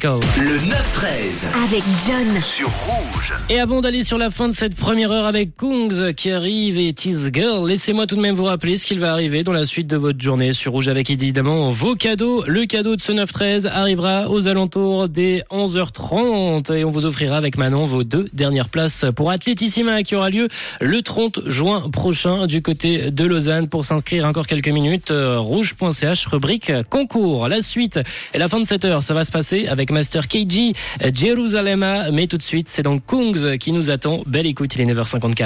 Le 9-13 avec John. sur Rouge. Et avant d'aller sur la fin de cette première heure avec Kungs qui arrive et Tease Girl, laissez-moi tout de même vous rappeler ce qu'il va arriver dans la suite de votre journée sur Rouge avec évidemment vos cadeaux. Le cadeau de ce 9-13 arrivera aux alentours des 11h30 et on vous offrira avec Manon vos deux dernières places pour Athlétissima qui aura lieu le 30 juin prochain du côté de Lausanne. Pour s'inscrire encore quelques minutes, euh, rouge.ch rubrique concours. La suite et la fin de cette heure, ça va se passer avec Master KG Jérusalem. Mais tout de suite, c'est donc Kungs qui nous attend. Belle écoute, il est 9h54.